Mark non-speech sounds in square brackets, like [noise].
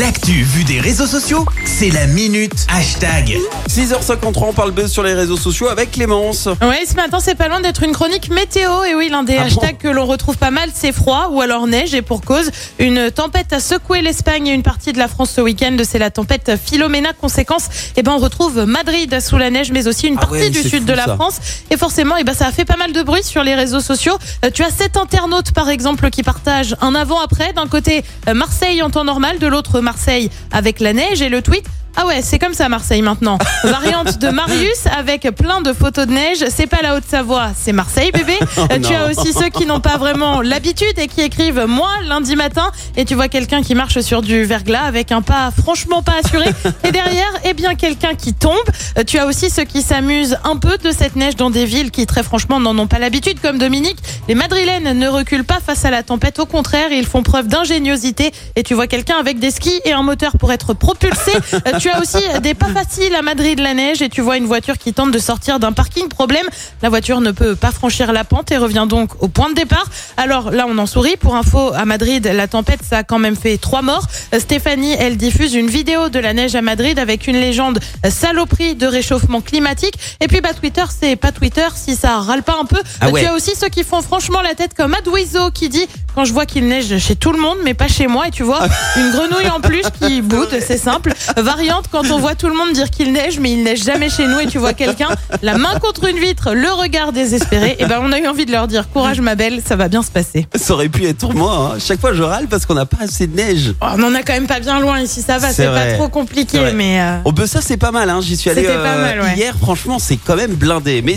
L'actu vue des réseaux sociaux, c'est la minute hashtag. 6h53, on parle buzz sur les réseaux sociaux avec Clémence. Ouais, ce matin, c'est pas loin d'être une chronique météo. Et oui, l'un des Ah bon hashtags que l'on retrouve pas mal, c'est froid ou alors neige. Et pour cause, une tempête a secoué l'Espagne et une partie de la France ce week-end. C'est la tempête Philomena. Conséquence, eh ben, on retrouve Madrid sous la neige, mais aussi une Ah partie ouais, du c'est sud fou, de la ça. France. Et forcément, eh ben, ça a fait pas mal de bruit sur les réseaux sociaux. Euh, tu as sept internautes, par exemple, qui partagent un avant-après. D'un côté, euh, Marseille en temps normal, de l'autre, Marseille avec la neige. Et le tweet, ah ouais, c'est comme ça Marseille maintenant. [laughs] Variante de Marius avec plein de photos de neige. C'est pas la Haute-Savoie, c'est Marseille bébé. [laughs] Tu Oh non. as aussi ceux qui n'ont pas vraiment l'habitude et qui écrivent moi lundi matin et tu vois quelqu'un qui marche sur du verglas avec un pas franchement pas assuré et derrière eh bien quelqu'un qui tombe. Euh, Tu as aussi ceux qui s'amusent un peu de cette neige dans des villes qui très franchement n'en ont pas l'habitude comme Dominique. Les Madrilènes ne reculent pas face à la tempête, au contraire, ils font preuve d'ingéniosité et tu vois quelqu'un avec des skis et un moteur pour être propulsé. Euh, tu as aussi des pas faciles à Madrid la neige et tu vois une voiture qui tente de sortir d'un parking. Problème, la voiture ne peut pas franchir la pente et revient donc au point de départ. Alors là, on en sourit. Pour info, à Madrid, la tempête, ça a quand même fait trois morts. Stéphanie, elle diffuse une vidéo de la neige à Madrid avec une légende saloperie de réchauffement climatique. Et puis, bah, Twitter, c'est pas Twitter si ça râle pas un peu. Ah ouais. Tu as aussi ceux qui font franchement la tête comme Adwizo qui dit quand je vois qu'il neige chez tout le monde, mais pas chez moi. Et tu vois, [laughs] une grenouille en plus qui boude, c'est simple. Variante quand on voit tout le monde dire qu'il neige, mais il neige jamais chez nous. Et tu vois quelqu'un, la main contre une vitre, le regard désespéré. Et ben, on a eu envie de leur dire courage, ma belle, ça va bien se passer. Ça aurait pu être moi. hein. Chaque fois, je râle parce qu'on n'a pas assez de neige. Oh, on en a quand même pas bien loin ici, ça va, C'est pas trop compliqué, mais. euh, Oh, ben ça, c'est pas mal. Hein. J'y suis allé pas mal, ouais. hier. Franchement, c'est quand même blindé. Mais